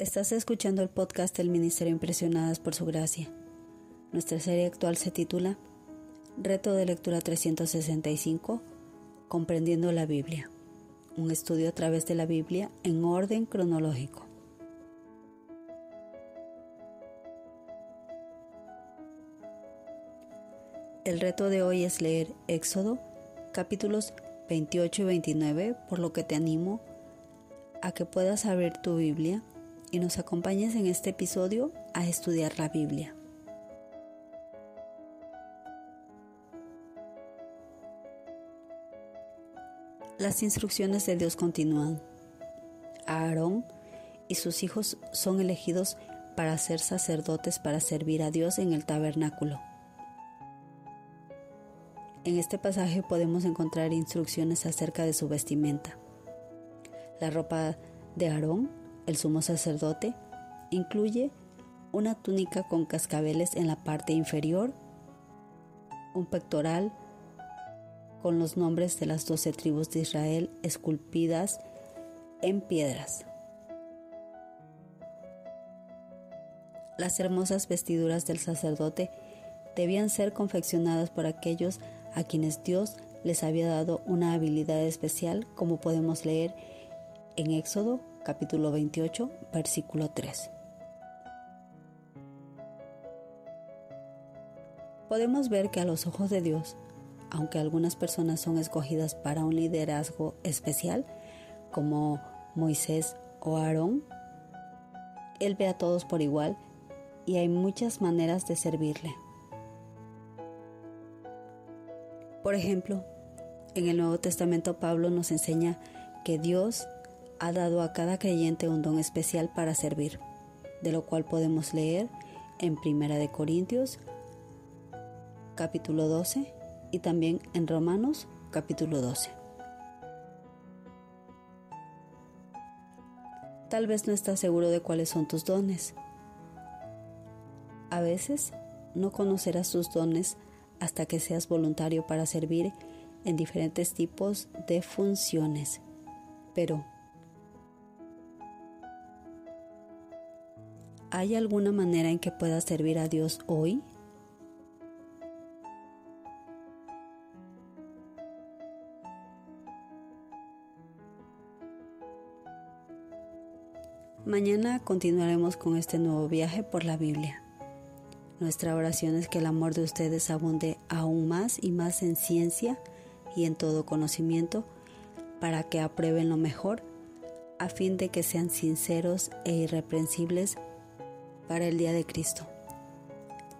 Estás escuchando el podcast del Ministerio Impresionadas por Su Gracia. Nuestra serie actual se titula Reto de Lectura 365, Comprendiendo la Biblia. Un estudio a través de la Biblia en orden cronológico. El reto de hoy es leer Éxodo capítulos 28 y 29, por lo que te animo a que puedas abrir tu Biblia y nos acompañes en este episodio a estudiar la Biblia. Las instrucciones de Dios continúan. Aarón y sus hijos son elegidos para ser sacerdotes para servir a Dios en el tabernáculo. En este pasaje podemos encontrar instrucciones acerca de su vestimenta. La ropa de Aarón el sumo sacerdote incluye una túnica con cascabeles en la parte inferior, un pectoral con los nombres de las doce tribus de Israel esculpidas en piedras. Las hermosas vestiduras del sacerdote debían ser confeccionadas por aquellos a quienes Dios les había dado una habilidad especial, como podemos leer en Éxodo capítulo 28, versículo 3. Podemos ver que a los ojos de Dios, aunque algunas personas son escogidas para un liderazgo especial, como Moisés o Aarón, Él ve a todos por igual y hay muchas maneras de servirle. Por ejemplo, en el Nuevo Testamento Pablo nos enseña que Dios ha dado a cada creyente un don especial para servir, de lo cual podemos leer en Primera de Corintios capítulo 12 y también en Romanos capítulo 12. Tal vez no estás seguro de cuáles son tus dones. A veces no conocerás tus dones hasta que seas voluntario para servir en diferentes tipos de funciones. Pero ¿Hay alguna manera en que puedas servir a Dios hoy? Mañana continuaremos con este nuevo viaje por la Biblia. Nuestra oración es que el amor de ustedes abunde aún más y más en ciencia y en todo conocimiento para que aprueben lo mejor a fin de que sean sinceros e irreprensibles para el día de Cristo,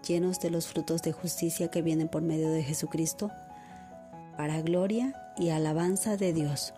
llenos de los frutos de justicia que vienen por medio de Jesucristo, para gloria y alabanza de Dios.